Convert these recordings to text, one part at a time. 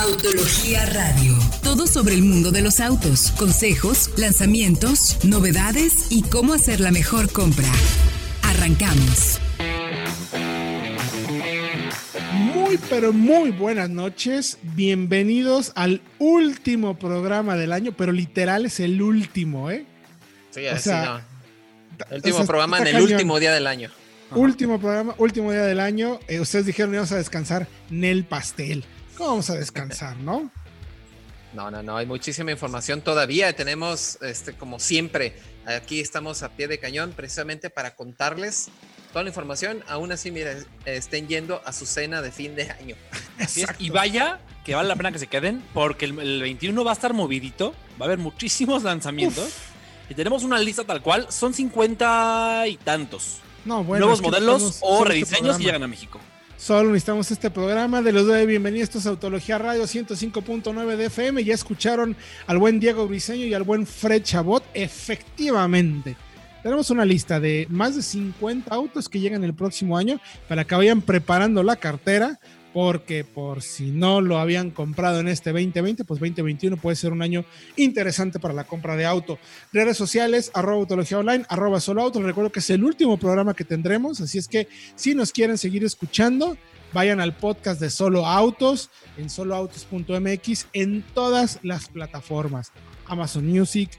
Autología Radio. Todo sobre el mundo de los autos, consejos, lanzamientos, novedades y cómo hacer la mejor compra. Arrancamos. Muy, pero muy buenas noches. Bienvenidos al último programa del año, pero literal es el último, ¿eh? Sí, así no. El último programa en el último día del año. Último programa, último día del año. Eh, ustedes dijeron íbamos a descansar en el pastel. ¿Cómo vamos a descansar, no? No, no, no, hay muchísima información todavía. Tenemos, este, como siempre, aquí estamos a pie de cañón precisamente para contarles toda la información. Aún así, mira, estén yendo a su cena de fin de año. Y vaya que vale la pena que se queden, porque el, 21 va a estar movidito, va a haber muchísimos lanzamientos. Y tenemos una lista tal cual, son 50 y tantos. No, bueno, Nuevos modelos o este rediseños que llegan a México. Solo necesitamos este programa de los de bienvenidos. Es Autología Radio 105.9 de FM. Ya escucharon al buen Diego Briseño y al buen Fred Chabot. Efectivamente, tenemos una lista de más de 50 autos que llegan el próximo año para que vayan preparando la cartera porque por si no lo habían comprado en este 2020, pues 2021 puede ser un año interesante para la compra de auto. Redes sociales, arroba autología online, arroba solo auto. recuerdo que es el último programa que tendremos, así es que si nos quieren seguir escuchando, vayan al podcast de Solo Autos en soloautos.mx en todas las plataformas. Amazon Music,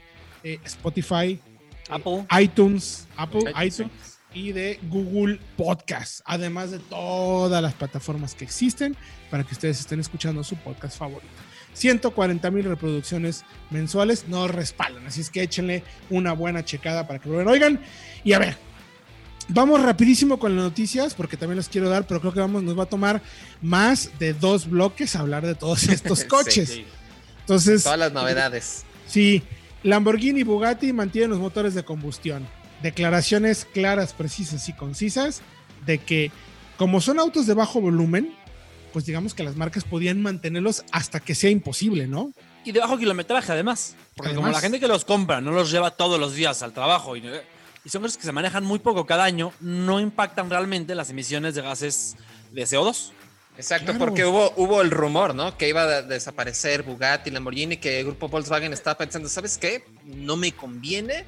eh, Spotify, Apple, iTunes, Apple, iTunes y de Google Podcast, además de todas las plataformas que existen para que ustedes estén escuchando su podcast favorito. 140 mil reproducciones mensuales nos respaldan, así es que échenle una buena checada para que lo oigan. Y a ver, vamos rapidísimo con las noticias porque también los quiero dar, pero creo que vamos, nos va a tomar más de dos bloques hablar de todos estos coches. Entonces, todas las novedades. Sí, Lamborghini y Bugatti mantienen los motores de combustión declaraciones claras, precisas y concisas de que como son autos de bajo volumen, pues digamos que las marcas podían mantenerlos hasta que sea imposible, ¿no? Y de bajo kilometraje además, porque como la gente que los compra no los lleva todos los días al trabajo y, son cosas que se manejan muy poco cada año, no impactan realmente las emisiones de gases de CO2. Exacto, porque hubo, hubo el rumor, ¿no? Que iba a desaparecer Bugatti, Lamborghini, que el grupo Volkswagen estaba pensando, ¿sabes qué? No me conviene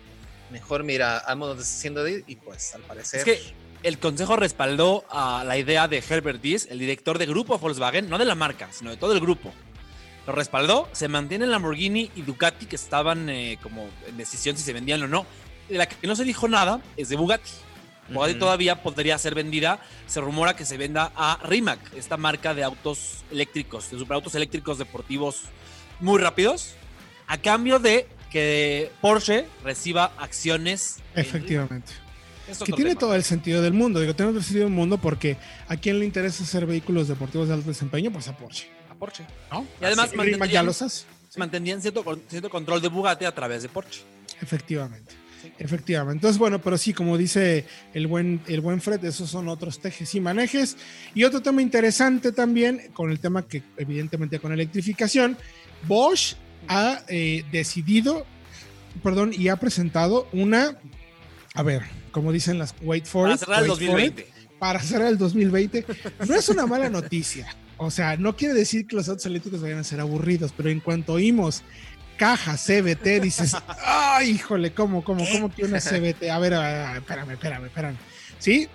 mejor mira, vamos deshaciendo de y pues al parecer... Es que el consejo respaldó a la idea de Herbert Diess, el director de grupo Volkswagen, no de la marca, sino de todo el grupo. Lo respaldó, se mantienen Lamborghini y Ducati que estaban eh, como en decisión si se vendían o no. De la que no se dijo nada es de Bugatti. Bugatti todavía podría ser vendida. Se rumora que se venda a Rimac, esta marca de autos eléctricos, de superautos eléctricos deportivos muy rápidos, a cambio de que Porsche reciba acciones. Efectivamente. que tiene todo el sentido del mundo. Digo, tiene todo el sentido del mundo porque a quién le interesa hacer vehículos deportivos de alto desempeño, pues a Porsche. A Porsche. ¿No? Y además ya los hace. mantendrían cierto, cierto control de Bugatti a través de Porsche. Efectivamente. Efectivamente. Entonces, bueno, pero sí, como dice el buen, el buen Fred, esos son otros tejes y manejes. Y otro tema interesante también, con el tema que evidentemente con electrificación, Bosch ha eh, decidido, perdón, y ha presentado una, a ver, como dicen las Wait for Para cerrar el 2020. para cerrar el 2020. No es una mala noticia. O sea, no quiere decir que los autos eléctricos vayan a ser aburridos, pero en cuanto oímos caja CBT, dices, ay, híjole, ¿cómo, cómo, cómo que una CBT? A ver, espérame, espérame, espérame. Sí,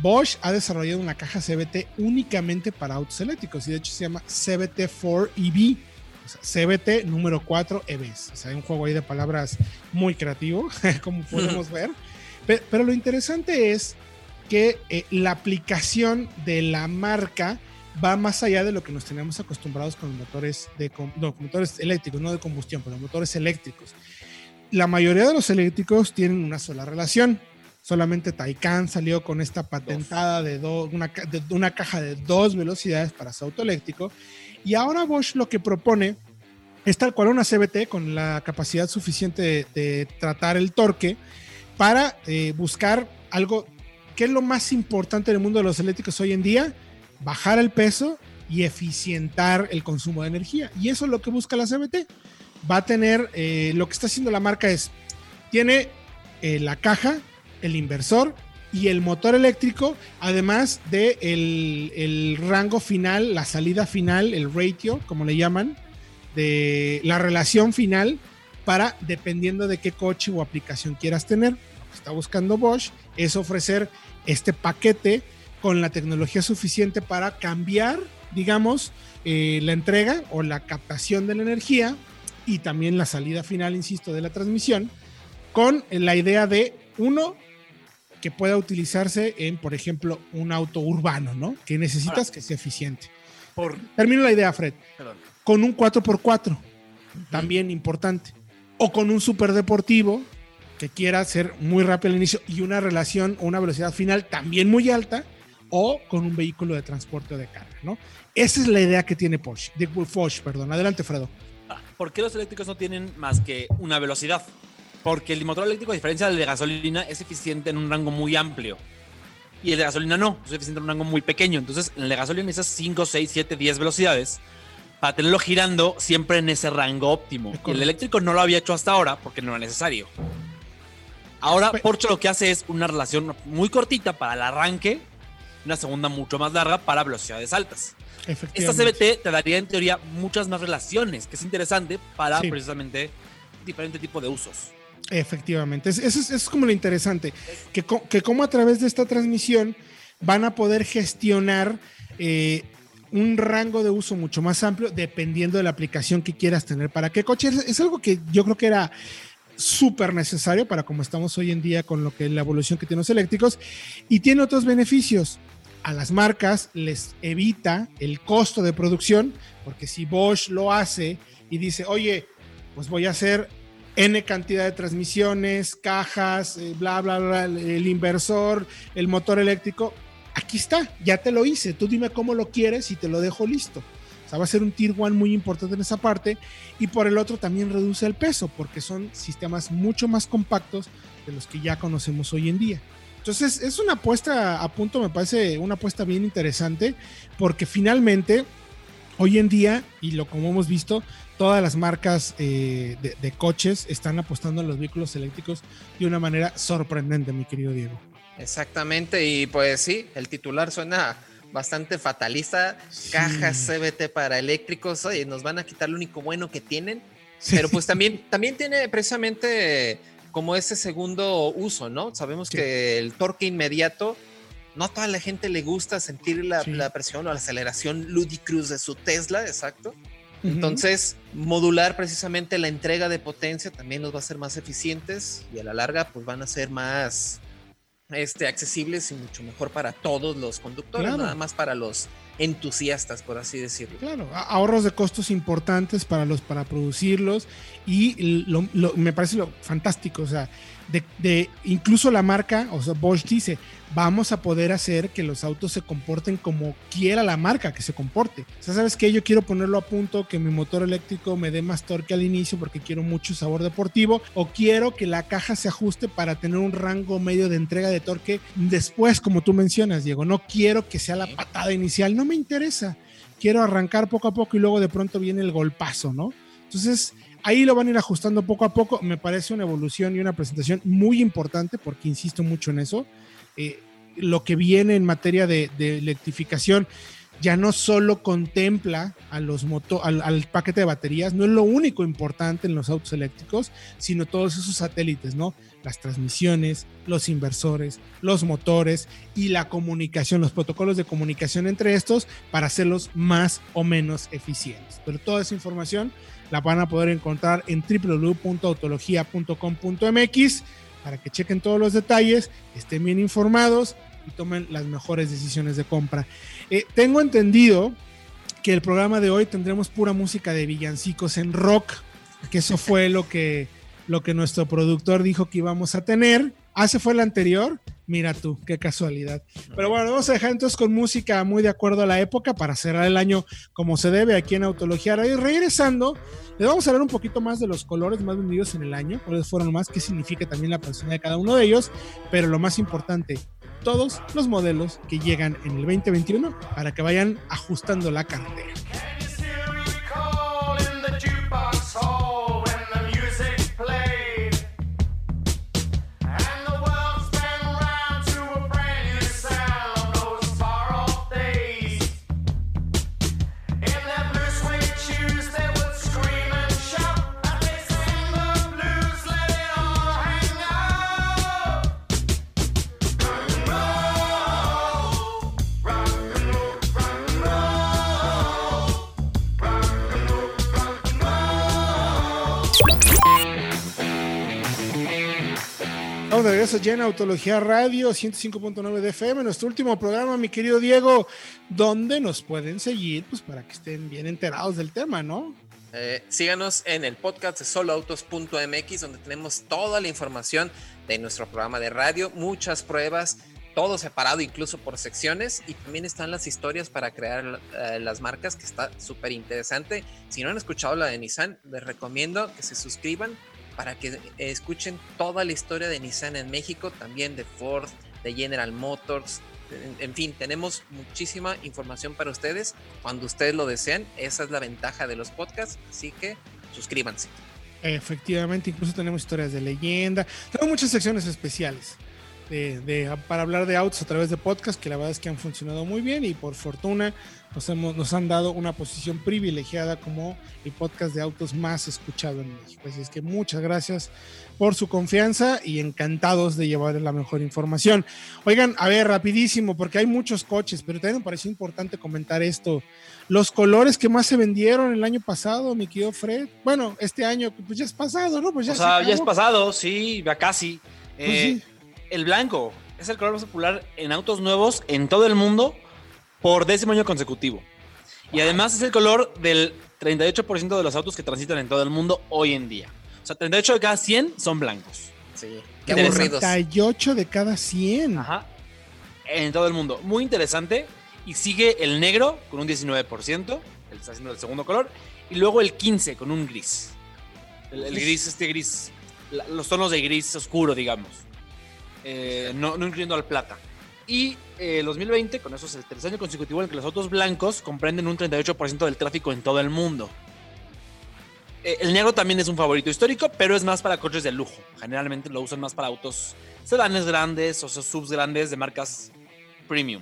Bosch ha desarrollado una caja CBT únicamente para autos eléctricos y de hecho se llama CBT4 EV CBT número 4 EVs. O sea, hay un juego ahí de palabras muy creativo, como podemos ver. Pero, lo interesante es que eh, la aplicación de la marca va más allá de lo que nos tenemos acostumbrados con los motores, de, motores eléctricos, no de combustión, pero motores eléctricos. La mayoría de los eléctricos tienen una sola relación. Solamente Taycan salió con esta patentada de, una, de una caja de dos velocidades para su auto eléctrico y ahora Bosch lo que propone es tal cual una CBT con la capacidad suficiente de, tratar el torque para eh, buscar algo que es lo más importante en el mundo de los eléctricos hoy en día, bajar el peso y eficientar el consumo de energía. Y eso es lo que busca la CBT. Va a tener, eh, lo que está haciendo la marca es, tiene eh, la caja, el inversor, y el motor eléctrico, además de el, el rango final, la salida final, el ratio, como le llaman, de la relación final para, dependiendo de qué coche o aplicación quieras tener, lo que está buscando Bosch es ofrecer este paquete con la tecnología suficiente para cambiar, digamos, eh, la entrega o la captación de la energía y también la salida final, insisto, de la transmisión, con la idea de, uno, que pueda utilizarse en, por ejemplo, un auto urbano, ¿no? Que necesitas que sea eficiente. Por, Termino la idea, Fred. perdón. Con un 4x4, también importante. O con un superdeportivo que quiera ser muy rápido al inicio y una relación o una velocidad final también muy alta, o con un vehículo de transporte o de carga, ¿no? Esa es la idea que tiene Porsche, de Porsche, perdón. Adelante, Fredo. ¿Por qué los eléctricos no tienen más que una velocidad? Porque el motor eléctrico, a diferencia del de gasolina, es eficiente en un rango muy amplio. Y el de gasolina no, es eficiente en un rango muy pequeño. Entonces, en el de gasolina necesitas 5, 6, 7, 10 velocidades para tenerlo girando siempre en ese rango óptimo. Y el eléctrico no lo había hecho hasta ahora porque no era necesario. Ahora, Porsche lo que hace es una relación muy cortita para el arranque, una segunda mucho más larga para velocidades altas. Esta. CBT te daría en teoría muchas más relaciones, que es interesante para Sí. precisamente diferente tipo de usos. Efectivamente, Es- eso es, como lo interesante, que, co- que como a través de esta transmisión van a poder gestionar eh, un rango de uso mucho más amplio dependiendo de la aplicación que quieras tener para qué coche. Es, es algo que yo creo que era súper necesario para como estamos hoy en día con lo que la evolución que tienen los eléctricos y tiene otros beneficios. A las marcas les evita el costo de producción, porque si Bosch lo hace y dice, oye, pues voy a hacer N cantidad de transmisiones, cajas, eh, bla, bla, bla, el, inversor, el motor eléctrico. Aquí está, ya te lo hice. Tú dime cómo lo quieres y te lo dejo listo. O sea, va a ser un tier one muy importante en esa parte. Y por el otro también reduce el peso, porque son sistemas mucho más compactos de los que ya conocemos hoy en día. Entonces, es una apuesta a punto, me parece una apuesta bien interesante, porque finalmente, hoy en día, y lo como hemos visto, todas las marcas eh, de, de coches están apostando a los vehículos eléctricos de una manera sorprendente, mi querido Diego. Exactamente, y pues sí, el titular suena bastante fatalista. Sí. Cajas CBT para eléctricos, oye, nos van a quitar lo único bueno que tienen. Sí. Pero pues también, también tiene precisamente como ese segundo uso, ¿no? Sabemos Sí. que el torque inmediato, no a toda la gente le gusta sentir la, Sí. la presión o la aceleración ludicruz de su Tesla, exacto. Entonces, modular precisamente la entrega de potencia también los va a hacer más eficientes y a la larga pues van a ser más este, accesibles y mucho mejor para todos los conductores, Claro. nada más para los entusiastas, por así decirlo. Claro, ahorros de costos importantes para los para producirlos y lo- lo- me parece lo fantástico, o sea, de, de- incluso la marca, o sea, Bosch dice, vamos a poder hacer que los autos se comporten como quiera la marca que se comporte. O sea, sabes que yo quiero ponerlo a punto que mi motor eléctrico me dé más torque al inicio porque quiero mucho sabor deportivo o quiero que la caja se ajuste para tener un rango medio de entrega de torque después, como tú mencionas, Diego. No quiero que sea la patada inicial, no me interesa quiero arrancar poco a poco y luego de pronto viene el golpazo, ¿no? Entonces, ahí lo van a ir ajustando poco a poco. Me parece una evolución y una presentación muy importante porque insisto mucho en eso. Eh, lo que viene en materia de, de electrificación ya no solo contempla a los moto al, paquete de baterías, no es lo único importante en los autos eléctricos, sino todos esos satélites, ¿no? Las transmisiones, los inversores, los motores y la comunicación, los protocolos de comunicación entre estos para hacerlos más o menos eficientes. Pero toda esa información la van a poder encontrar en www.autologia.com.mx para que chequen todos los detalles, estén bien informados y tomen las mejores decisiones de compra. Eh, tengo entendido que el programa de hoy tendremos pura música de villancicos en rock, que eso fue lo que, lo que nuestro productor dijo que íbamos a tener. Ah, ese fue el anterior. Mira tú, qué casualidad. Pero bueno, vamos a dejar entonces con música muy de acuerdo a la época para cerrar el año como se debe aquí en Autología. Y regresando, le vamos a hablar un poquito más de los colores más vendidos en el año, cuáles fueron más, qué significa también la personalidad de cada uno de ellos, pero lo más importante, todos los modelos que llegan en el 2021 para que vayan ajustando la cartera. Ya en Autología Radio 105.9 de FM, nuestro último programa, mi querido Diego, donde nos pueden seguir, pues para que estén bien enterados del tema, ¿no? Eh, síganos en el podcast de soloautos.mx, donde tenemos toda la información de nuestro programa de radio, muchas pruebas, todo separado incluso por secciones, y también están las historias para crear eh, las marcas, que está súper interesante. Si no han escuchado la de Nissan, les recomiendo que se suscriban para que eh, escuchen toda la historia de Nissan en México, también de Ford, de General Motors. En, fin, tenemos muchísima información para ustedes cuando ustedes lo desean. Esa es la ventaja de los podcasts, así que suscríbanse. Efectivamente, incluso tenemos historias de leyenda, tenemos muchas secciones especiales de, de- para hablar de autos a través de podcast que la verdad es que han funcionado muy bien y por fortuna nos, hemos, nos han dado una posición privilegiada como el podcast de autos más escuchado en México. Así es que muchas gracias por su confianza y encantados de llevarles la mejor información. Oigan, a ver, rapidísimo, porque hay muchos coches, pero también me pareció importante comentar esto. Los colores que más se vendieron el año pasado, mi querido Fred. Bueno, este año, pues ya es pasado, ¿no? Pues ya o se sea, ya es pasado, sí, ya casi. Pues Eh, sí. El blanco es el color más popular en autos nuevos en todo el mundo por décimo año consecutivo. Y además es el color del 38% de los autos que transitan en todo el mundo hoy en día. O sea, 38 de cada 100 son blancos. Sí, qué aburridos. 38 de cada 100. Ajá. En todo el mundo. Muy interesante. Y sigue el negro con un 19%. Él está haciendo el segundo color. Y luego el 15 con un gris. El, el gris, este gris. la- los tonos de gris oscuro, digamos. Eh, no, incluyendo al plata. Y eh, el 2020, con eso es el tercer año consecutivo en el que los autos blancos comprenden un 38% del tráfico en todo el mundo. Eh, el negro también es un favorito histórico, pero es más para coches de lujo. Generalmente lo usan más para autos sedanes grandes o subs grandes de marcas premium.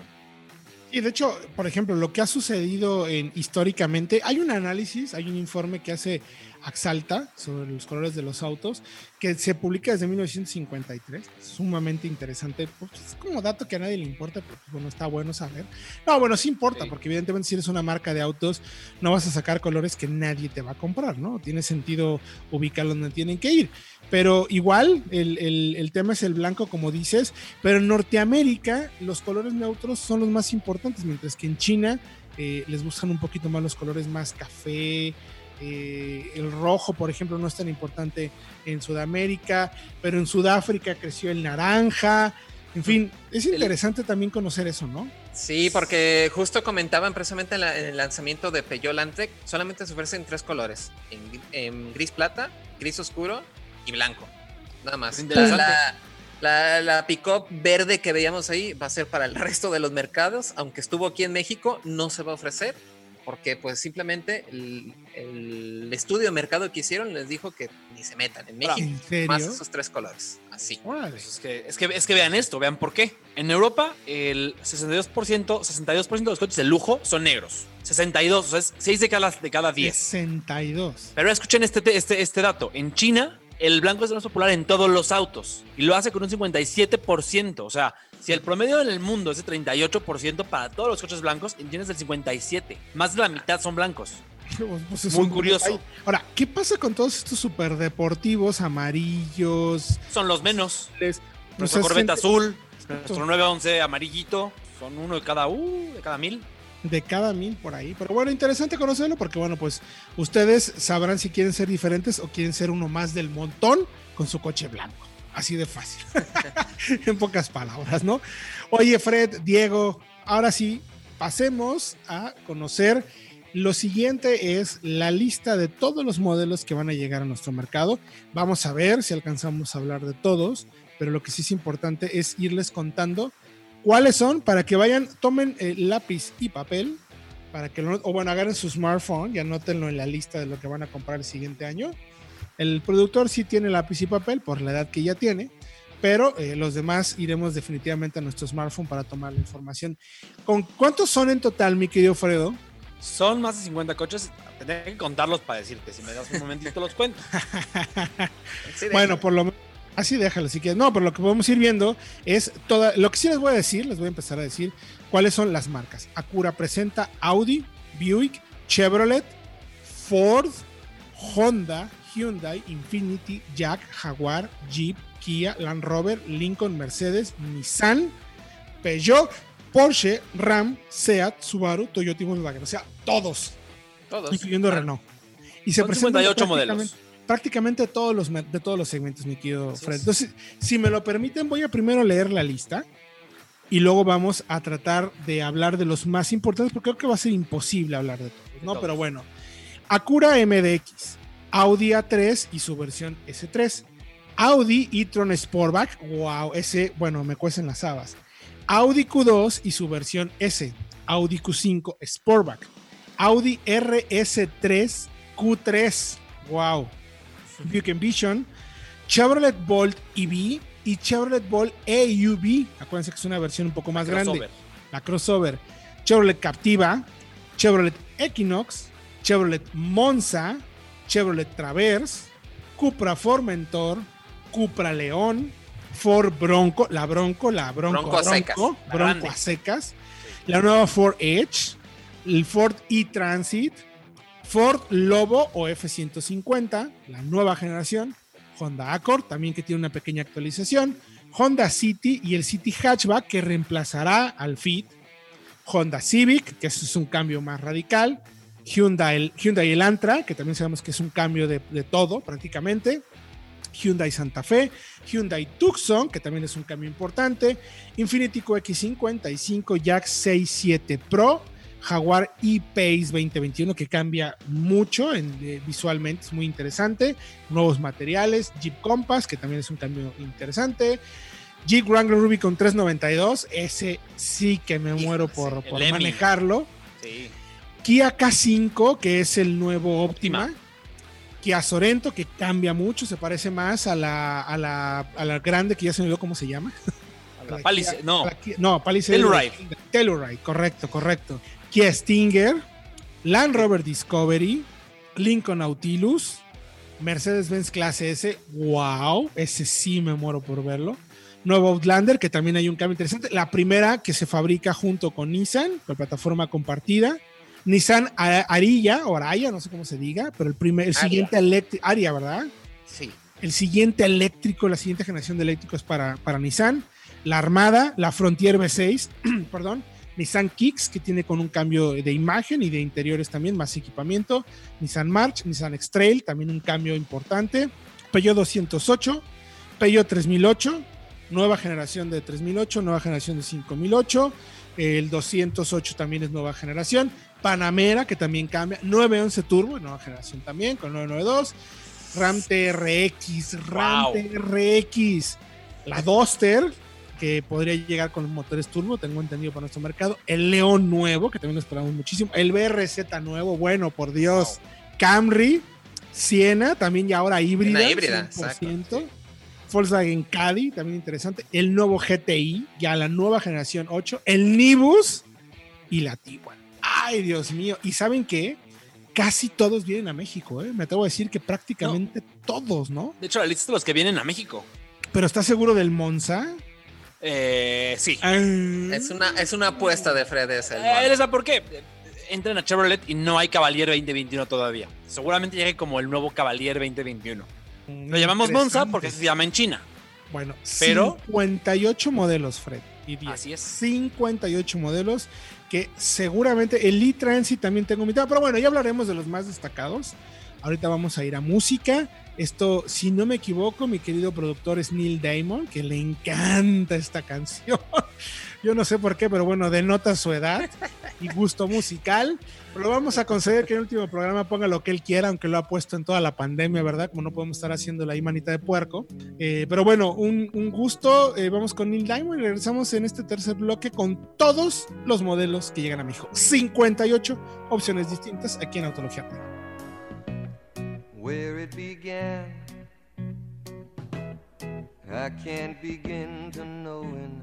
Y de hecho, por ejemplo, lo que ha sucedido en, históricamente, hay un análisis, hay un informe que hace Axalta sobre los colores de los autos, que se publica desde 1953, sumamente interesante, pues, es como dato que a nadie le importa, pero pues, bueno, está bueno saber. No, bueno, sí importa, Sí. porque evidentemente si eres una marca de autos, no vas a sacar colores que nadie te va a comprar, ¿no? Tiene sentido ubicarlos donde tienen que ir. Pero igual, el, el- el tema es el blanco, como dices, pero en Norteamérica los colores neutros son los más importantes, mientras que en China eh, les buscan un poquito más los colores más café. Eh, el rojo, por ejemplo, no es tan importante en Sudamérica, pero en Sudáfrica creció el naranja. En fin, es interesante también conocer eso, ¿no? Sí, porque justo comentaban precisamente en, la- en el lanzamiento de Peugeot Landtrek, solamente se ofrecen tres colores, en, gri- en gris plata, gris oscuro y blanco. Nada más. La, la, la pick-up verde que veíamos ahí va a ser para el resto de los mercados, aunque estuvo aquí en México, no se va a ofrecer, porque pues simplemente el, el estudio de mercado que hicieron les dijo que ni se metan en México, ¿En serio? más esos tres colores. Así. Pues es, que, es, que, es que vean esto, vean por qué. En Europa, el 62%, 62% de los coches de lujo son negros. 62, o sea, es 6 de cada, de cada 10. 62. Pero escuchen este, te- este, este dato. En China, el blanco es el más popular en todos los autos. Y lo hace con un 57%. O sea, si el promedio en el mundo es de 38% para todos los coches blancos, en China es del 57%. Más de la mitad son blancos. Pues es Muy curioso. Ahora, ¿qué pasa con todos estos superdeportivos amarillos? Son los menos. Les, Nuestra pues, es Corvette azul, nuestro 911 amarillito. Son uno de cada, uh, de cada mil. De cada mil por ahí. Pero bueno, interesante conocerlo porque, bueno, pues ustedes sabrán si quieren ser diferentes o quieren ser uno más del montón con su coche blanco. Así de fácil. en pocas palabras, ¿no? Oye, Fred, Diego, ahora sí, pasemos a conocer. Lo siguiente es la lista de todos los modelos que van a llegar a nuestro mercado. Vamos a ver si alcanzamos a hablar de todos, pero lo que sí es importante es irles contando cuáles son para que vayan, tomen eh, lápiz y papel, para que lo, o bueno, agarren su smartphone y anótenlo en la lista de lo que van a comprar el siguiente año. El productor sí tiene lápiz y papel por la edad que ya tiene, pero eh, los demás iremos definitivamente a nuestro smartphone para tomar la información. ¿Con cuántos son en total, mi querido Fredo? Son más de 50 coches. Tendré que contarlos para decirte. Si me das un momentito, los cuento. Sí, Bueno, por lo menos. Así déjalo si quieres. No, pero lo que podemos ir viendo es toda. Lo que sí les voy a decir, les voy a empezar a decir cuáles son las marcas. Acura presenta Audi, Buick, Chevrolet, Ford, Honda, Hyundai, Infinity, Jack, Jaguar, Jeep, Kia, Land Rover, Lincoln, Mercedes, Nissan, Peugeot, Porsche, Ram, Seat, Subaru, Toyota y Volkswagen. O sea, todos, Todos. incluyendo Ah, Renault. Y se presentan 58 prácticamente- modelos. Prácticamente todos los, de todos los segmentos, mi querido Fred. es. Entonces, si me lo permiten, voy a primero leer la lista y luego vamos a tratar de hablar de los más importantes, porque creo que va a ser imposible hablar de todos, ¿no? todos. Pero bueno, Acura MDX, Audi A3 y su versión S3, Audi e-tron Sportback, wow, ese, bueno, me cuecen las habas, Audi Q2 y su versión S, Audi Q5 Sportback, Audi RS3 Q3, wow, Buick Vision, Chevrolet Bolt EV y Chevrolet Bolt AUV, acuérdense que es una versión un poco más grande. Crossover. la crossover. Chevrolet Captiva, Chevrolet Equinox, Chevrolet Monza, Chevrolet Traverse, Cupra Formentor, Cupra León, Ford Bronco, la Bronco, la Bronco, Bronco a secas, Bronco, la Bronco grande. a secas, la nueva Ford Edge, el Ford e-Transit, Ford Lobo o F-150, la nueva generación, Honda Accord, también que tiene una pequeña actualización, Honda City y el City Hatchback que reemplazará al Fit, Honda Civic, que eso es un cambio más radical, Hyundai, Hyundai Elantra, que también sabemos que es un cambio de, de todo prácticamente, Hyundai Santa Fe, Hyundai Tucson, que también es un cambio importante, Infiniti QX55, Jack 67 Pro, Jaguar E-Pace 2021, que cambia mucho en- eh, visualmente, es muy interesante, nuevos materiales, Jeep Compass, que también es un cambio interesante, Jeep Wrangler Rubicon 392, ese sí que me muero por, por manejarlo. Sí. Kia K5, que es el nuevo Optima. Kia Sorento, que cambia mucho, se parece más a la, a la, a la grande, que ya se me olvidó cómo se llama. La La Palisade, no. la Kia- no, Palisade. Telluride. Telluride, correcto, correcto. Kia Stinger, Land Rover Discovery, Lincoln Nautilus, Mercedes-Benz Clase S, wow, ese sí me muero por verlo. Nuevo Outlander, que también hay un cambio interesante. La primera que se fabrica junto con Nissan, con plataforma compartida. Nissan A- Ariya, o Araya, no sé cómo se diga, pero el, primer, el siguiente eléctrico, Aria, ¿verdad? Sí. El siguiente eléctrico, la siguiente generación de eléctricos para, para Nissan. La Armada, la Frontier V6, perdón. Nissan Kicks, que tiene con un cambio de imagen y de interiores también, más equipamiento. Nissan March, Nissan X-Trail, también un cambio importante. Peugeot 208, Peugeot 3008, nueva generación de 3008, nueva generación de 5008. El 208 también es nueva generación. Panamera, que también cambia. 911 Turbo, nueva generación también, con 992. Ram TRX, Ram Wow. TRX. La Duster, que podría llegar con motores turbo, tengo entendido para nuestro mercado. El León nuevo, que también lo esperamos muchísimo. El BRZ nuevo, bueno, por Dios. Camry, Siena, también ya ahora híbrida. Una híbrida, 100%. exacto. Volkswagen Caddy, también interesante. El nuevo GTI, ya la nueva generación 8. El Nibus y la Tiguan. Ay, Dios mío. ¿Y saben qué? Casi todos vienen a México, ¿eh? Me atrevo a decir que prácticamente todos, ¿no? De hecho, la lista de los que vienen a México. Pero ¿estás seguro del Monza? Eh, sí. Ah, Es una, es una apuesta de Fred ese, Eh, Monza. ¿les da por qué? Entren a Chevrolet y no hay Cavalier 2021 todavía. Seguramente llegue como el nuevo Cavalier 2021. Lo llamamos Monza porque se llama en China. Bueno, Pero- 58 modelos, Fred. y. Así es. 58 modelos que seguramente el e-Transit también tengo invitado, pero bueno, ya hablaremos de los más destacados. Ahorita vamos a ir a música. Esto, si no me equivoco, mi querido productor es Neil Damon, que le encanta esta canción. Yo no sé por qué, pero bueno, denota su edad y gusto musical. Pero vamos a conceder que en el último programa ponga lo que él quiera, aunque lo ha puesto en toda la pandemia, ¿verdad? Como no podemos estar haciendo ahí manita de puerco. Eh, pero bueno, un, gusto. Eh, vamos con Neil Diamond y regresamos en este tercer bloque con todos los modelos que llegan a México. 58 opciones distintas aquí en Autología where it began. I can't begin to knowing,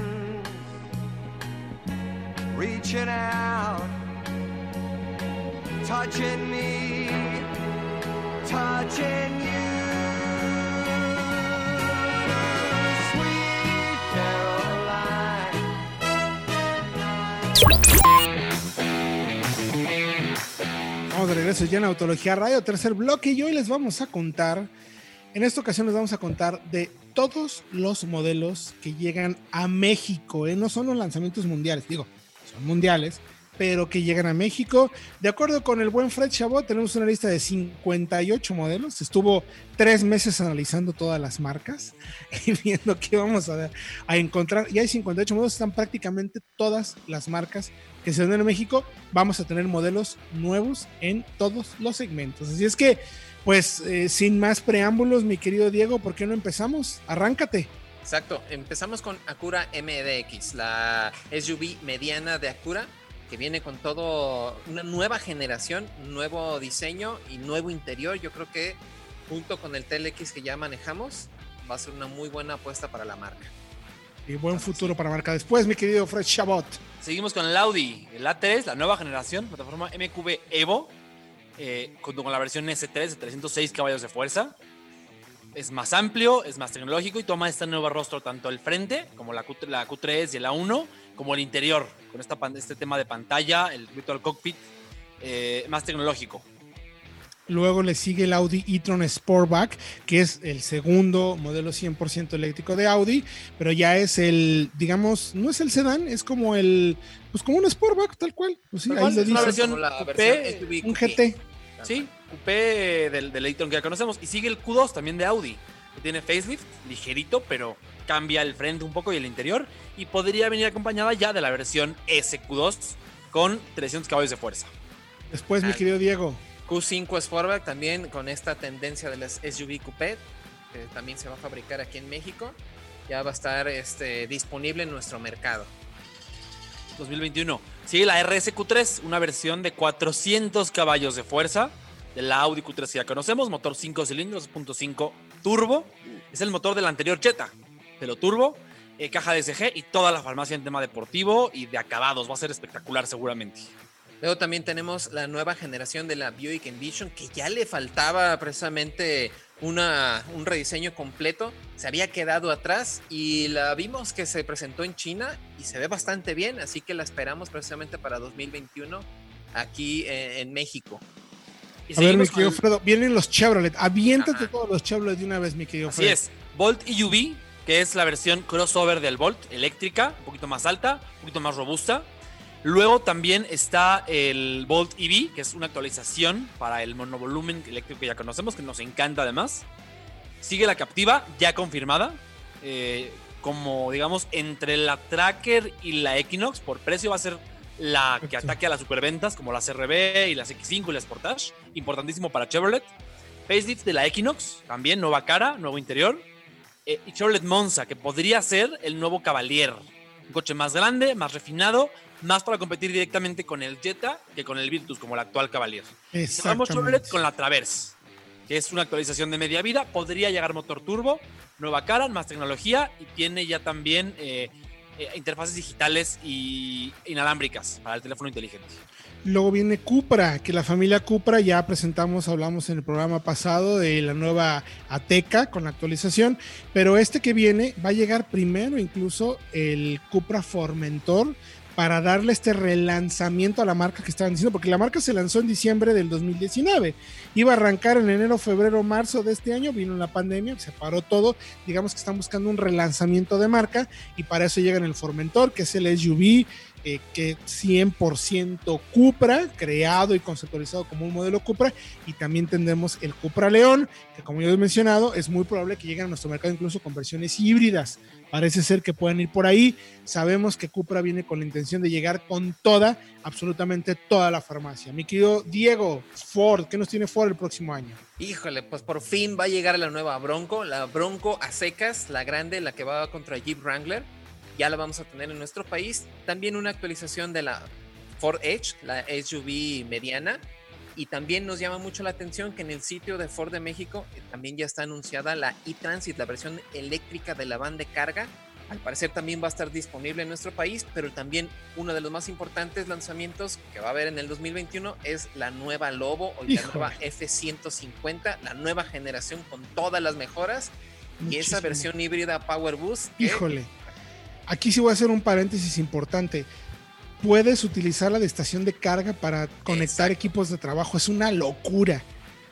reaching out, touching me, touching you. Sweet. Vamos de regreso ya en Autología Radio, tercer bloque, y hoy les vamos a contar, en esta ocasión les vamos a contar de todos los modelos que llegan a México, ¿eh? no son los lanzamientos mundiales, digo, mundiales, pero que llegan a México. De acuerdo con el buen Fred Chabot, tenemos una lista de 58 modelos, estuvo tres meses analizando todas las marcas y viendo qué vamos a, a encontrar, y hay 58 modelos, están prácticamente todas las marcas que se venden en México, vamos a tener modelos nuevos en todos los segmentos. Así es que, pues, eh, sin más preámbulos, mi querido Diego, ¿por qué no empezamos? Arráncate. Exacto, empezamos con Acura MDX, la SUV mediana de Acura, que viene con todo una nueva generación, nuevo diseño y nuevo interior. Yo creo que junto con el TLX que ya manejamos, va a ser una muy buena apuesta para la marca. Y buen futuro para marca después, mi querido Fred Chabot. Seguimos con el Audi, el A3, la nueva generación, plataforma MQB Evo, eh, junto con la versión S3 de 306 caballos de fuerza. Es más amplio, es más tecnológico y toma este nuevo rostro, tanto el frente, como la, Q, la Q3 y el A1, como el interior, con esta, este tema de pantalla, el Virtual Cockpit, eh, más tecnológico. Luego le sigue el Audi e-tron Sportback, que es el segundo modelo 100% eléctrico de Audi, pero ya es el, digamos, no es el sedán, es como el, pues como un Sportback tal cual. Pues sí, ahí lo es una dice, versión Como la versión SUV un coupé. GT. Sí, coupé del, del que ya conocemos. Y sigue el Q2 también de Audi, que tiene facelift, ligerito, pero cambia el frente un poco y el interior. Y podría venir acompañada ya de la versión SQ2 con 300 caballos de fuerza. Después, mi Ah. querido Diego. Q5 Sportback también con esta tendencia de las SUV Coupé, que también se va a fabricar aquí en México. Ya va a estar este, disponible en nuestro mercado. 2021. Sigue la RSQ3, una versión de 400 caballos de fuerza de la Audi Q3 que ya conocemos, motor 5 cilindros, 2.5 turbo. Es el motor del anterior Jetta, pero turbo, eh, caja DSG y toda la farmacia en tema deportivo y de acabados. Va a ser espectacular seguramente. Luego también tenemos la nueva generación de la Buick Envision, que ya le faltaba precisamente una, un rediseño completo. Se había quedado atrás y la vimos que se presentó en China y se ve bastante bien, así que la esperamos precisamente para 2021 aquí eh, en México. Y A ver, mi querido Fredo, vienen los Chevrolet. Aviéntate Ajá. todos los Chevrolet de una vez, mi querido Así Fred. es. Volt EUV, que es la versión crossover del Volt, eléctrica, un poquito más alta, un poquito más robusta. Luego también está el Volt EV, que es una actualización para el monovolumen eléctrico que ya conocemos, que nos encanta además. Sigue la Captiva, ya confirmada, eh, como digamos entre la Tracker y la Equinox, por precio va a ser la que ataque a las superventas, como las RB y las X5 y las Sportage, importantísimo para Chevrolet. Facelift de la Equinox, también nueva cara, nuevo interior. Eh, y Chevrolet Monza, que podría ser el nuevo Cavalier. Un coche más grande, más refinado, más para competir directamente con el Jetta que con el Virtus, como el actual Cavalier. Chevrolet Exactamente. con la Traverse, que es una actualización de media vida. Podría llegar motor turbo, nueva cara, más tecnología y tiene ya también eh, eh, interfaces digitales y inalámbricas para el teléfono inteligente. Luego viene Cupra, que la familia Cupra ya presentamos, hablamos en el programa pasado de la nueva Ateca con la actualización, pero este que viene va a llegar primero incluso el Cupra Formentor para darle este relanzamiento a la marca que estaban diciendo, porque la marca se lanzó en diciembre del 2019, iba a arrancar en enero, febrero, marzo de este año, vino la pandemia, se paró todo, digamos que están buscando un relanzamiento de marca y para eso llegan el Formentor, que es el SUV eh, que 100% Cupra, creado y conceptualizado como un modelo Cupra, y también tendremos el Cupra León, que como yo he mencionado, es muy probable que lleguen a nuestro mercado incluso con versiones híbridas. Parece ser que pueden ir por ahí. Sabemos que Cupra viene con la intención de llegar con toda, absolutamente toda la farmacia. Mi querido Diego, Ford, ¿qué nos tiene Ford el próximo año? Híjole, pues por fin va a llegar la nueva Bronco, la Bronco a secas, la grande, la que va contra Jeep Wrangler. Ya la vamos a tener en nuestro país. También una actualización de la Ford Edge, la SUV mediana. Y también nos llama mucho la atención que en el sitio de Ford de México eh, también ya está anunciada la e-Transit, la versión eléctrica de la van de carga al parecer también va a estar disponible en nuestro país, pero también uno de los más importantes lanzamientos que va a haber en el 2021 es la nueva Lobo o la nueva F150, la nueva generación con todas las mejoras y esa versión híbrida Power Boost. que- Híjole. Aquí sí voy a hacer un paréntesis importante. Puedes utilizarla de estación de carga para conectar Exacto. equipos de trabajo. Es una locura.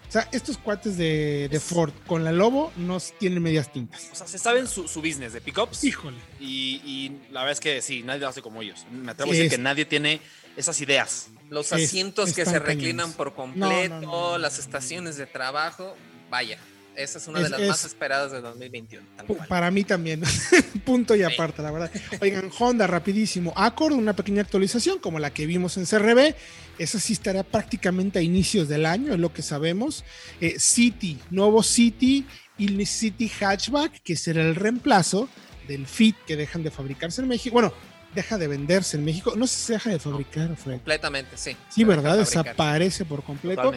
O sea, estos cuates de, Ford con la Lobo no tienen medias tintas. O sea, se saben su, su business de pickups. Híjole. Y, y la verdad es que sí, nadie lo hace como ellos. Me atrevo a decir que nadie tiene esas ideas. Los Es- asientos que se reclinan cañones. por completo, no, no, no, las estaciones de trabajo, vaya, esa es una Es- de las es- más esperadas de 2021. tal cual. Para mí también. Punto y aparte, la verdad. Oigan, Honda, rapidísimo. Accord, una pequeña actualización como la que vimos en CRB. Esa sí estará prácticamente a inicios del año, es lo que sabemos. Eh, City, nuevo City y City Hatchback, que será el reemplazo del Fit que dejan de fabricarse en México. Bueno, deja de venderse en México. No sé si se deja de fabricar, Fred. Completamente, sí. Sí, ¿verdad? Desaparece por completo.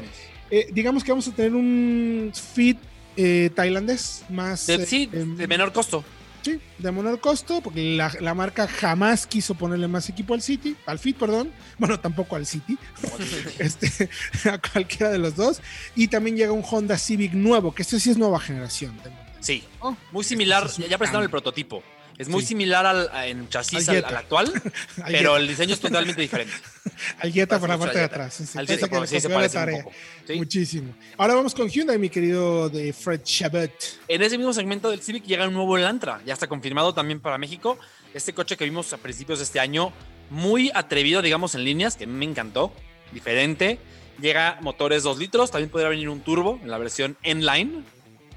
Eh, digamos que vamos a tener un Fit eh, tailandés más. De- eh, sí, em, de menor costo. Sí, de menor costo, porque la, la marca jamás quiso ponerle más equipo al City, al Fit, perdón. Bueno, tampoco al City, este, a cualquiera de los dos. Y también llega un Honda Civic nuevo, que este sí es nueva generación. Sí, Oh, muy similar. este es ya presentaron el prototipo. Es muy Sí. similar al, a- en chasis Al actual, Al pero el diseño es totalmente diferente. al Jetta por la parte de atrás. sí, Al Jetta, pero sí se la parece un tarea. poco. ¿sí? Muchísimo. Ahora vamos con Hyundai, mi querido de Fred Chabot. En ese mismo segmento del Civic llega un nuevo Elantra. Ya está confirmado también para México. Este coche que vimos a principios de este año, muy atrevido, digamos, en líneas, que me encantó. Diferente. Llega motores 2 litros. También podría venir un turbo en la versión N-Line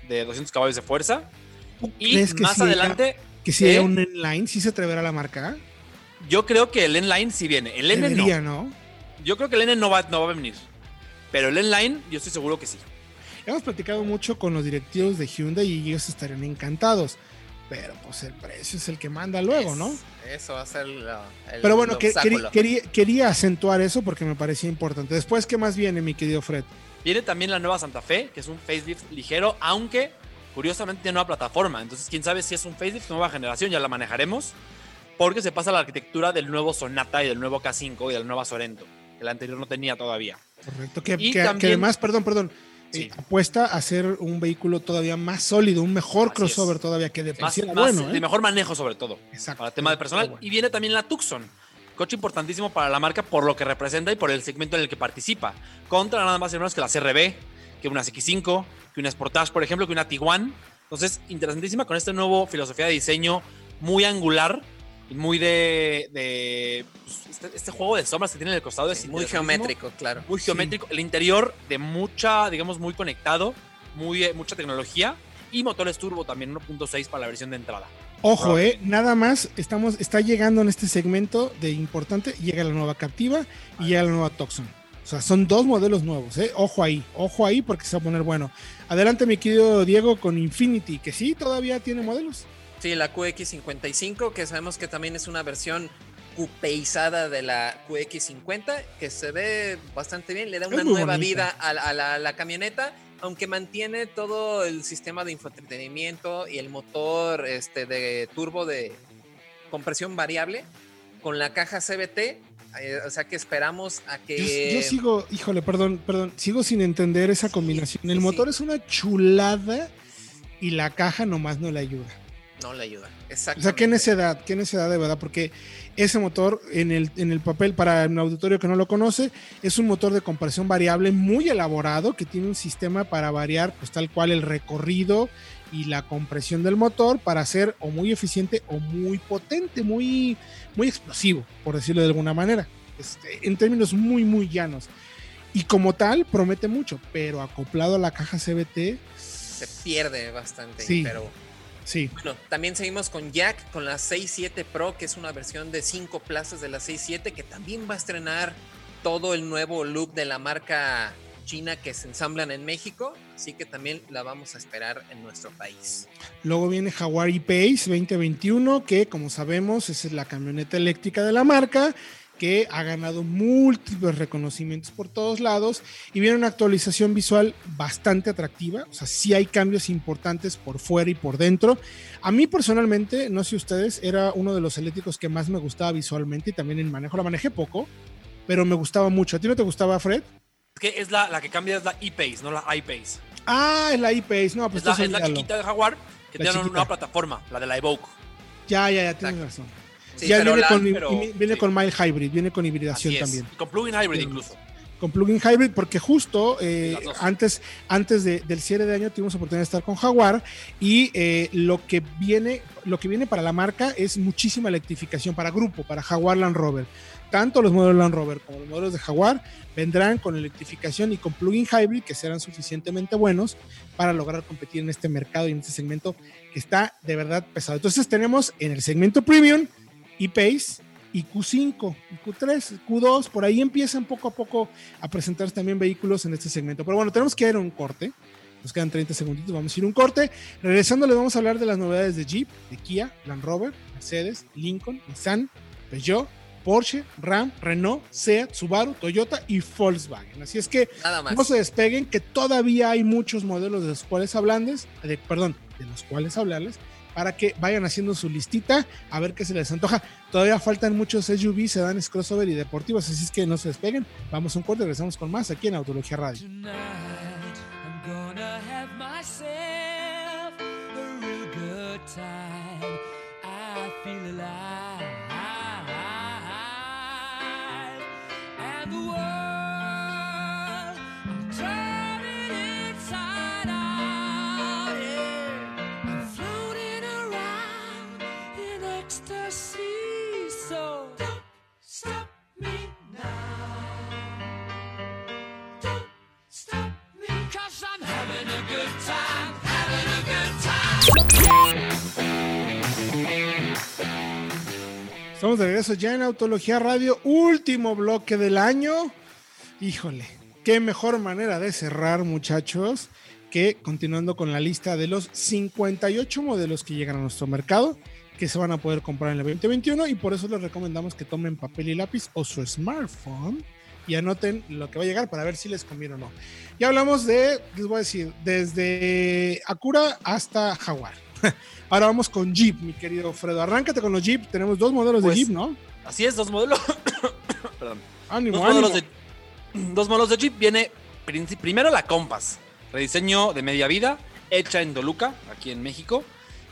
de 200 caballos de fuerza. Y ¿Crees que más adelante, Que si haya ¿Eh? un inline, sí se atreverá la marca. yo creo que el N-Line sí viene. El N no. Debería, ¿no? Yo creo que el N no va, no va a venir. Pero el N-Line, yo estoy seguro que sí. Hemos platicado mucho con los directivos de Hyundai y ellos estarían encantados. Pero pues el precio es el que manda luego, ¿no? Es- Eso va a ser la- el, Pero bueno, el que- querí- obstáculo. quería, quería acentuar eso porque me parecía importante. Después, ¿qué más viene, mi querido Fred? Viene también la nueva Santa Fe, que es un facelift ligero, aunque curiosamente tiene nueva plataforma. Entonces, quién sabe si es un facelift nueva generación, ya la manejaremos. Porque se pasa a la arquitectura del nuevo Sonata y del nuevo K5 y del nuevo Sorento, que el anterior no tenía todavía. Correcto. Que, además, perdón, perdón, Sí. eh, apuesta a ser un vehículo todavía más sólido, un mejor Así crossover es. todavía que de Más, más- bueno. de ¿eh? mejor manejo sobre todo, Exacto. para tema de personal. Bueno. Y viene también la Tucson, coche importantísimo para la marca por lo que representa y por el segmento en el que participa. Contra nada más y menos que la CRB, que una X5, que una Sportage, por ejemplo, que una Tiguan. Entonces, interesantísima con este nuevo filosofía de diseño muy angular y muy de, de, pues, este, este juego de sombras que tiene en el costado es Sí, muy geométrico, claro. muy geométrico. El interior de mucha, digamos, muy conectado, muy, eh, mucha tecnología y motores turbo también 1.6 para la versión de entrada. Ojo, eh, nada más estamos, está llegando en este segmento de importante, llega la nueva Captiva y llega la nueva Tucson. O sea, son dos modelos nuevos, eh. Ojo ahí, ojo ahí porque se va a poner bueno. Adelante, mi querido Diego, con Infinity, que sí, todavía tiene modelos. Sí, la QX55, que sabemos que también es una versión cupeizada de la QX50, que se ve bastante bien, le da una nueva bonita. vida a, la- a la, la camioneta, aunque mantiene todo el sistema de infoentretenimiento y el motor este, de turbo de compresión variable con la caja CBT. Eh, o sea que esperamos a Yo, que... yo sigo, híjole, perdón, perdón, sigo sin entender esa Sí, combinación. sí, El motor sí. es una chulada y la caja nomás no le ayuda. No le ayuda. O Exactamente. sea, qué necedad, qué necedad de verdad, porque ese motor en el, en el papel, para un auditorio que no lo conoce, es un motor de compresión variable muy elaborado que tiene un sistema para variar, pues tal cual el recorrido y la compresión del motor para ser o muy eficiente o muy potente, muy, muy explosivo, por decirlo de alguna manera, este, en términos muy, muy llanos. Y como tal, promete mucho, pero acoplado a la caja CBT, Se pierde bastante, Sí. pero... sí. Bueno, también seguimos con Jack, con la 6.7 Pro, que es una versión de 5 plazas de la 6.7, que también va a estrenar todo el nuevo look de la marca china que se ensamblan en México, así que también la vamos a esperar en nuestro país. Luego viene Jaguar E-Pace 2021, que como sabemos es la camioneta eléctrica de la marca que ha ganado múltiples reconocimientos por todos lados y viene una actualización visual bastante atractiva, o sea, sí hay cambios importantes por fuera y por dentro. A mí personalmente, no sé ustedes, era uno de los eléctricos que más me gustaba visualmente y también en manejo, la manejé poco, pero me gustaba mucho. ¿A ti no te gustaba, Fred? Es que es la, la que cambia es la E-Pace, no la iPace. Ah, es la iPace, no, pues Es la, es la chiquita de Jaguar que tiene una nueva plataforma, la de la Evoque. Ya, ya, ya, tienes razón. Sí, ya viene, la- con, pero- viene sí. con mild hybrid, viene con hibridación también. Y Con plugin hybrid Sí. incluso. Con plugin hybrid, porque justo eh, antes, antes de- del cierre de año tuvimos oportunidad de estar con Jaguar y eh, lo que viene, lo que viene para la marca es muchísima electrificación para grupo, para Jaguar Land Rover. Tanto los modelos Land Rover como los modelos de Jaguar vendrán con electrificación y con plugin hybrid que serán suficientemente buenos para lograr competir en este mercado y en este segmento que está de verdad pesado. Entonces tenemos en el segmento premium e-Pace y Q5, y Q3, Q2, por ahí empiezan poco a poco a presentarse también vehículos en este segmento. Pero bueno, tenemos que ir a un corte. Nos quedan 30 segunditos, vamos a ir a un corte. Regresando les vamos a hablar de las novedades de Jeep, de Kia, Land Rover, Mercedes, Lincoln, Nissan, Peugeot, Porsche, Ram, Renault, Seat, Subaru, Toyota y Volkswagen. Así es que Nada más. no se despeguen, que todavía hay muchos modelos de los cuales hablarles, de, perdón, de los cuales hablarles, para que vayan haciendo su listita a ver qué se les antoja. Todavía faltan muchos SUVs, sedanes, crossover y deportivos, así es que no se despeguen. Vamos a un corte, regresamos con más aquí en Autología Radio. Tonight, the world, Estamos de regreso ya en Autología Radio, último bloque del año. Híjole, qué mejor manera de cerrar, muchachos, que continuando con la lista de los 58 modelos que llegan a nuestro mercado, que se van a poder comprar en el 2021 y por eso les recomendamos que tomen papel y lápiz o su smartphone y anoten lo que va a llegar para ver si les conviene o no. Ya hablamos de, les voy a decir, desde Acura hasta Jaguar. Ahora vamos con Jeep, mi querido Fredo. Arráncate con los Jeep. Tenemos dos modelos Pues, de Jeep, ¿no? Así es, dos modelos. Perdón. Ánimo, Dos ánimo. modelos, de, dos modelos de Jeep. Viene primero la Compass, rediseño de media vida, hecha en Toluca, aquí en México.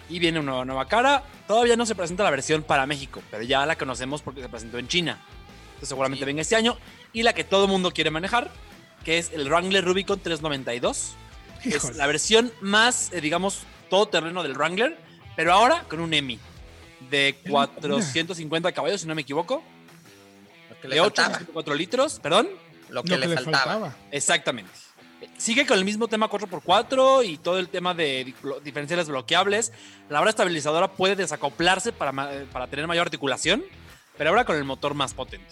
Y viene una nueva cara. Todavía no se presenta la versión para México, pero ya la conocemos porque se presentó en China. Entonces seguramente Sí. venga este año. Y la que todo mundo quiere manejar, que es el Wrangler Rubicon 392. Es la versión más, eh, digamos, todoterreno del Wrangler, pero ahora con un EMI de Qué locura. 450 caballos, si no me equivoco, Lo que le de 8 a faltaba. 4 litros, perdón. Lo que, Lo le, que le faltaba. faltaba. Exactamente. Sigue con el mismo tema 4x4 y todo el tema de diferenciales bloqueables. La barra estabilizadora puede desacoplarse para, eh, para tener mayor articulación, pero ahora con el motor más potente.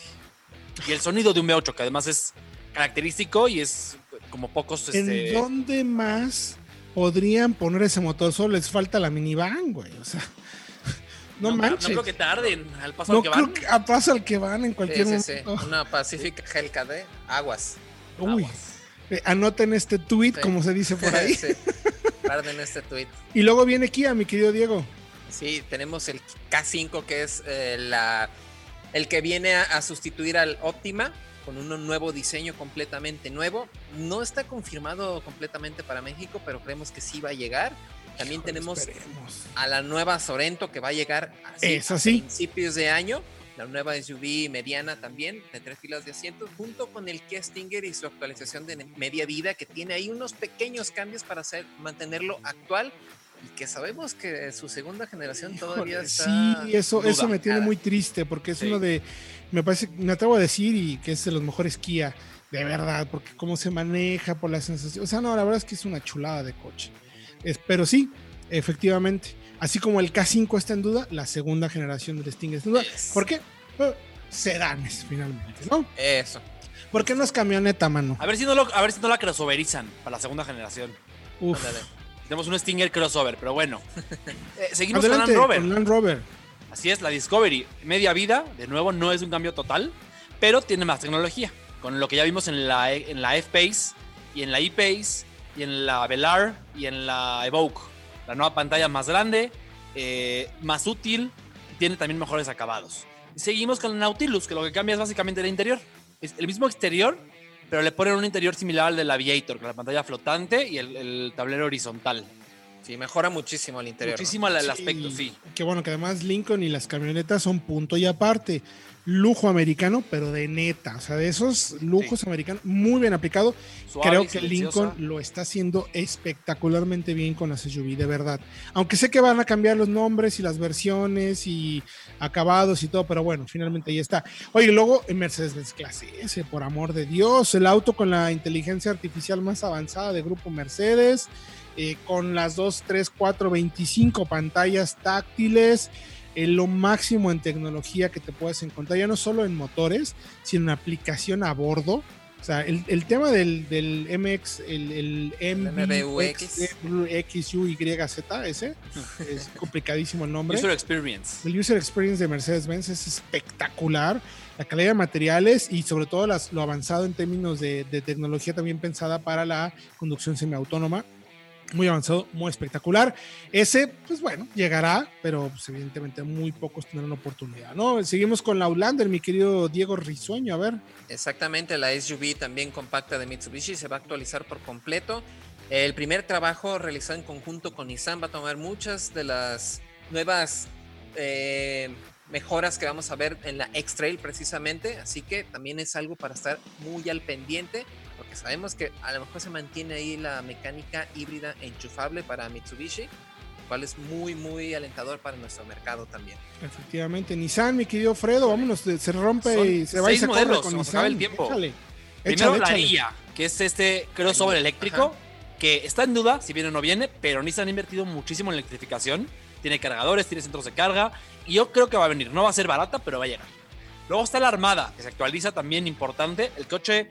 Y el sonido de un V8, que además es característico y es como pocos... Este, ¿En dónde más podrían poner ese motor? Solo les falta la minivan, güey. O sea, no, no, manches. No creo que tarden al paso No al que creo van. que a paso al que van en cualquier sí, sí. momento. Una Pacific Hellcat, Aguas. Uy, Aguas. eh, anoten este tweet, como se dice por ahí. Guarden este tweet. Y luego viene Kia, mi querido Diego. Sí, tenemos el K5 que es eh, la, el que viene a, a sustituir al Optima con un nuevo diseño completamente nuevo. No está confirmado completamente para México, pero creemos que sí va a llegar. También tenemos esperemos. a la nueva Sorento que va a llegar así Esa a sí. principios de año. La nueva SUV mediana también, de tres filas de asientos, junto con el Kia Stinger y su actualización de media vida, que tiene ahí unos pequeños cambios para hacer, mantenerlo actual y que sabemos que su segunda generación todavía Híjole, está. sí, eso, eso me tiene muy triste porque es Sí. uno de, me parece, me atrevo a decir y que es de los mejores Kia, de verdad, porque cómo se maneja, por la sensación, o sea, no, la verdad es que es una chulada de coche. Es- pero sí, efectivamente, así como el K5 está en duda, la segunda generación del Stinger está en duda. ¿Por qué? Sedanes, finalmente, ¿no? Eso. Porque no es camioneta, mano. A ver si no lo, a ver si no la crossoverizan para la segunda generación. Uf. Tenemos un Stinger crossover, pero bueno. Eh, seguimos Adelante con Land Rover. con Land Rover. Así es, la Discovery media vida, de nuevo, no es un cambio total, pero tiene más tecnología. Con lo que ya vimos en la, en la F-Pace y en la E-Pace y en la Velar y en la Evoque. La nueva pantalla más grande, eh, más útil, tiene también mejores acabados. Seguimos con la Nautilus, que lo que cambia es básicamente el interior. Es el mismo exterior, pero le ponen un interior similar al del Aviator, con la pantalla flotante y el, el tablero horizontal. Sí, mejora muchísimo el interior. Muchísimo el, el Sí, aspecto, sí. Que bueno, que además Lincoln y las camionetas son punto y aparte. Lujo americano, pero de neta. O sea, de esos lujos americanos, muy bien aplicado. Suave Creo que silenciosa. Lincoln lo está haciendo espectacularmente bien con las SUV, de verdad. Aunque sé que van a cambiar los nombres y las versiones y acabados y todo, pero bueno, finalmente ahí está. Oye, luego en Mercedes-Benz Clase S, por amor de Dios, el auto con la inteligencia artificial más avanzada de grupo Mercedes, eh, con las 2, 3, 4, 25 pantallas táctiles. eh, lo máximo en tecnología que te puedes encontrar, ya no solo en motores, sino en aplicación a bordo. O sea, el, el tema del, del MX, el, el MBUX. MBUXUYZ, ese, es complicadísimo el nombre. User Experience. El user experience de Mercedes-Benz es espectacular. La calidad de materiales y sobre todo las- lo avanzado en términos de, de tecnología también pensada para la conducción semiautónoma. Muy avanzado, muy espectacular. Ese, pues bueno, llegará, pero pues, evidentemente muy pocos tendrán oportunidad, ¿no? Seguimos con la Outlander, mi querido Diego Risueño, a ver. Exactamente, la SUV también compacta de Mitsubishi se va a actualizar por completo. El primer trabajo realizado en conjunto con Nissan va a tomar muchas de las nuevas eh, mejoras que vamos a ver en la X-Trail precisamente, así que también es algo para estar muy al pendiente, porque sabemos que a lo mejor se mantiene ahí la mecánica híbrida enchufable para Mitsubishi, lo cual es muy, muy alentador para nuestro mercado también. Efectivamente, Nissan, mi querido Fredo, vámonos, se rompe Son y se va y se corre modelos, con se nos Nissan. acaba el tiempo. Échale, Primero échale, la échale. guía, que es este crossover Ajá. eléctrico, que está en duda si viene o no viene, pero Nissan ha invertido muchísimo en electrificación. Tiene cargadores, tiene centros de carga, y yo creo que va a venir. No va a ser barata, pero va a llegar. Luego está la Armada, que se actualiza también importante. El coche,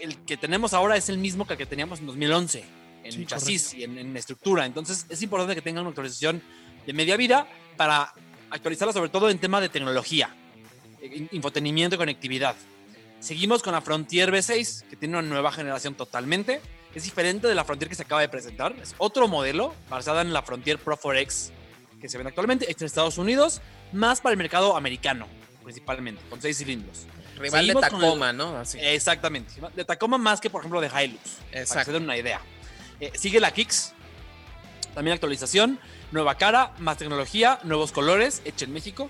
el que tenemos ahora es el mismo que el que teníamos en 2011, en Sí, chasis y en, en estructura. Entonces es importante que tengan una actualización de media vida para actualizarla sobre todo en tema de tecnología, in- infotenimiento y conectividad. Seguimos con la Frontier V6, que tiene una nueva generación totalmente. Es diferente de la Frontier que se acaba de presentar. Es otro modelo basada en la Frontier Pro 4X que se ven actualmente en Estados Unidos, más para el mercado americano, principalmente, con seis cilindros. Rival de Seguimos con Tacoma, ¿no? Así. Exactamente. De Tacoma más que, por ejemplo, de Hilux. Para que Exacto. se den una idea. Eh, sigue la Kicks. También actualización. Nueva cara, más tecnología, nuevos colores, hecha en México.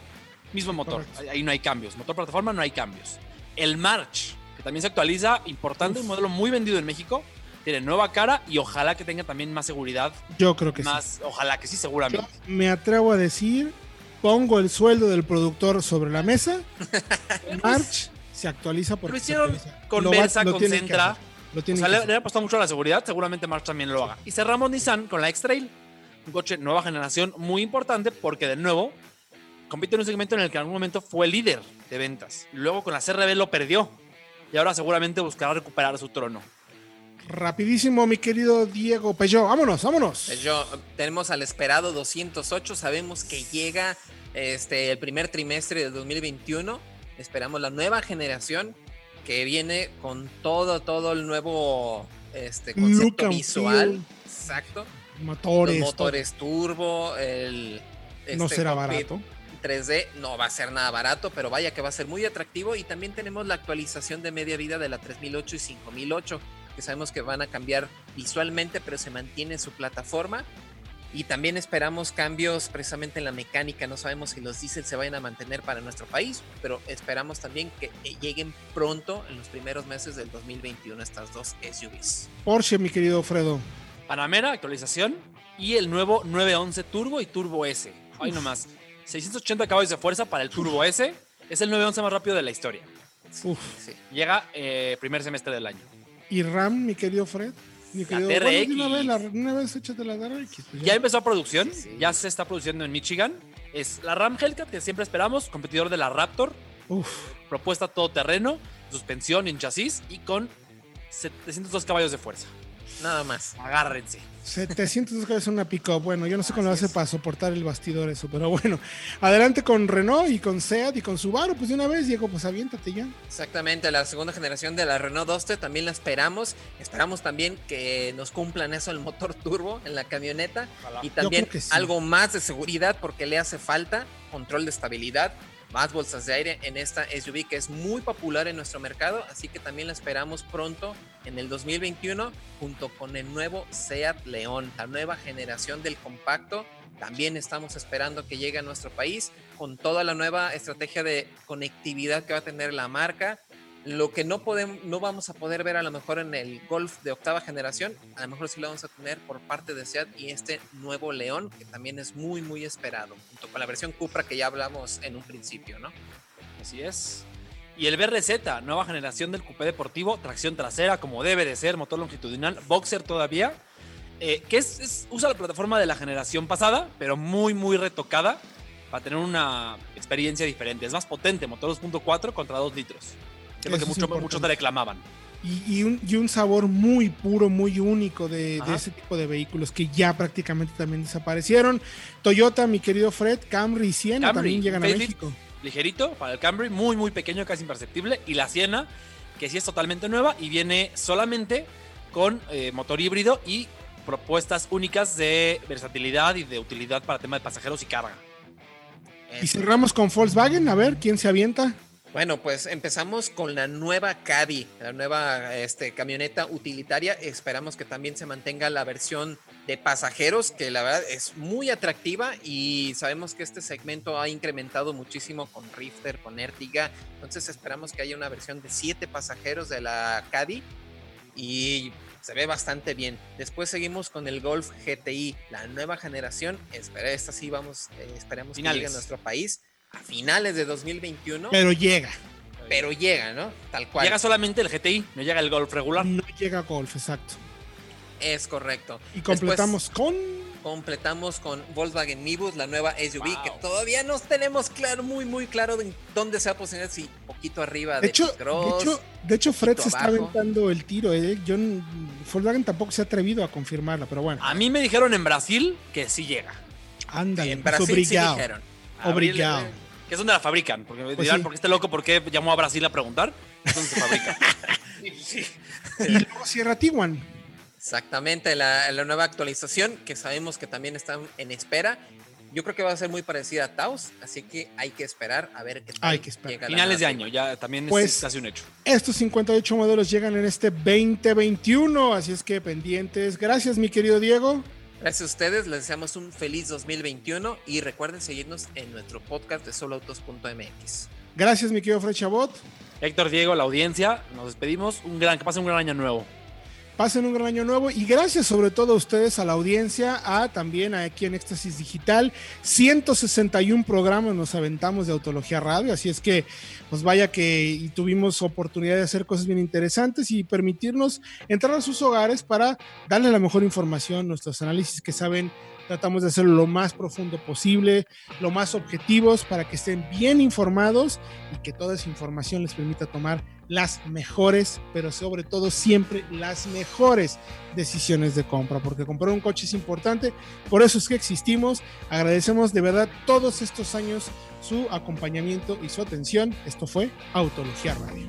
Mismo motor. Ahí, no hay cambios. Motor plataforma no hay cambios. El March, que también se actualiza. Importante, un modelo muy vendido en México. Tiene nueva cara y ojalá que tenga también más seguridad. Yo creo que sí. Ojalá que sí, Yo seguramente. me atrevo a decir, pongo el sueldo del productor sobre la mesa. March se actualiza porque Lo hicieron con Versa, lo con Sentra. O sea, le, le ha apostado mucho a la seguridad, seguramente March también lo haga. Y cerramos Nissan con la X-Trail, un coche nueva generación muy importante porque de nuevo compite en un segmento en el que en algún momento fue líder de ventas. Luego con la CRB lo perdió y ahora seguramente buscará recuperar su trono. Rapidísimo, mi querido Diego Peugeot. Vámonos, vámonos. Yo, tenemos al esperado 208, sabemos que llega este, el primer trimestre de 2021, esperamos la nueva generación que viene con todo, todo el nuevo este, concepto visual. feel. Exacto. Motores. Los motores turbo, el... todo. No este será barato. 3D no va a ser nada barato, pero vaya que va a ser muy atractivo. Y también tenemos la actualización de media vida de la 3008 y 5008, que sabemos que van a cambiar visualmente, pero se mantiene su plataforma. Y también esperamos cambios precisamente en la mecánica. No sabemos si los diésel se vayan a mantener para nuestro país, pero esperamos también que lleguen pronto en los primeros meses del 2021 estas dos SUVs. Porsche, mi querido Fredo. Panamera, actualización y el nuevo 911 Turbo y Turbo S. Ay, nomás. 680 caballos de fuerza para el Turbo S. Es el 911 más rápido de la historia. Uf. Sí. Llega eh, primer semestre del año. Y RAM, mi querido Fred. Mi La querido, TRX. Bueno, de una vez, la- una vez échate la TRX. pues Ya empezó a producción, Sí, sí. ya se está produciendo en Michigan. Es la Ram Hellcat que siempre esperamos, competidor de la Raptor, Uf. propuesta todoterreno, suspensión en chasis y con 702 caballos de fuerza. Nada más. Agárrense. 700 dólares en una pick-up. Bueno, yo no sé cómo lo hace para soportar el bastidor eso, pero bueno. Adelante con Renault y con Seat y con Subaru, pues de una vez, Diego, pues aviéntate ya. Exactamente, la segunda generación de la Renault Duster también la esperamos. Esperamos también que nos cumplan eso el motor turbo en la camioneta y también sí. algo más de seguridad porque le hace falta control de estabilidad, más bolsas de aire en esta SUV que es muy popular en nuestro mercado, así que también la esperamos pronto en el 2021 junto con el nuevo Seat León, la nueva generación del compacto. También estamos esperando que llegue a nuestro país con toda la nueva estrategia de conectividad que va a tener la marca. Lo que no podemos, no vamos a poder ver a lo mejor en el Golf de octava generación, a lo mejor sí lo vamos a tener por parte de Seat y este nuevo León que también es muy muy esperado, junto con la versión Cupra que ya hablamos en un principio, ¿no? Así es. Y el BRZ, nueva generación del coupé deportivo, tracción trasera, como debe de ser, motor longitudinal, boxer todavía, eh, que usa la plataforma de la generación pasada, pero muy, muy retocada para tener una experiencia diferente. Es más potente, motor 2.4 contra 2 litros. Que es lo que mucho- muchos te reclamaban. Y, y un, y un sabor muy puro, muy único de, ese tipo de vehículos que ya prácticamente también desaparecieron. Toyota, mi querido Fred, Camry y Siena Camry, también llegan a. México. ligerito para el Camry, muy muy pequeño, casi imperceptible. Y la Siena, que sí es totalmente nueva y viene solamente con eh, motor híbrido y propuestas únicas de versatilidad y de utilidad para tema de pasajeros y carga. Y cerramos con Volkswagen, a ver quién se avienta. Bueno, pues empezamos con la nueva Caddy, la nueva este, camioneta utilitaria. Esperamos que también se mantenga la versión de pasajeros, que la verdad es muy atractiva y sabemos que este segmento ha incrementado muchísimo con Rifter, con Ertiga. Entonces esperamos que haya una versión de siete pasajeros de la Caddy y se ve bastante bien. Después seguimos con el Golf GTI, la nueva generación. Espera, esta sí vamos, eh, esperemos que llegue a Finales. nuestro país a finales de 2021 Pero llega. pero llega, ¿no? Tal cual. Llega solamente el GTI, no llega el Golf regular. No llega Golf, exacto. Es correcto. Y completamos con. Completamos con Volkswagen Nibus, la nueva SUV, Wow. que todavía no tenemos claro, muy, muy claro de dónde se va a posicionar, si poquito arriba De de, hecho, de hecho, de hecho, Fred se está abajo. aventando el tiro. ¿eh? Yo, Volkswagen tampoco se ha atrevido a confirmarla, pero bueno. A mí me dijeron en Brasil que sí llega. Ándale, en pues, Brasil sí obrigado. dijeron. Abril, Obrigado. Que es donde la fabrican. Porque Pues dirán, sí. ¿por qué este loco? ¿Por qué llamó a Brasil a preguntar? Es donde se fabrica. Y luego cierra Tiguan. Exactamente, la, la nueva actualización que sabemos que también están en espera. Yo creo que va a ser muy parecida a Taos, así que hay que esperar a ver qué tal Hay que esperar. llega Finales de año, ya también Pues- es casi un hecho. Estos 58 modelos llegan en este 2021, así es que pendientes. Gracias, mi querido Diego. Gracias a ustedes, les deseamos un feliz 2021 y recuerden seguirnos en nuestro podcast de soloautos.mx. Gracias, mi querido Fred Chabot. Héctor, Diego, la audiencia, nos despedimos. Un gran, que pasen un gran año nuevo. Pasen un gran año nuevo y gracias sobre todo a ustedes, a la audiencia, a también aquí en Éxtasis Digital. 161 programas nos aventamos de Autología Radio, así es que pues vaya que tuvimos oportunidad de hacer cosas bien interesantes y permitirnos entrar a sus hogares para darle la mejor información, nuestros análisis que saben, tratamos de hacerlo lo más profundo posible, lo más objetivos para que estén bien informados y que toda esa información les permita tomar las mejores, pero sobre todo siempre las mejores decisiones de compra, porque comprar un coche es importante, por eso es que existimos. Agradecemos de verdad todos estos años su acompañamiento y su atención. Esto fue Autología Radio.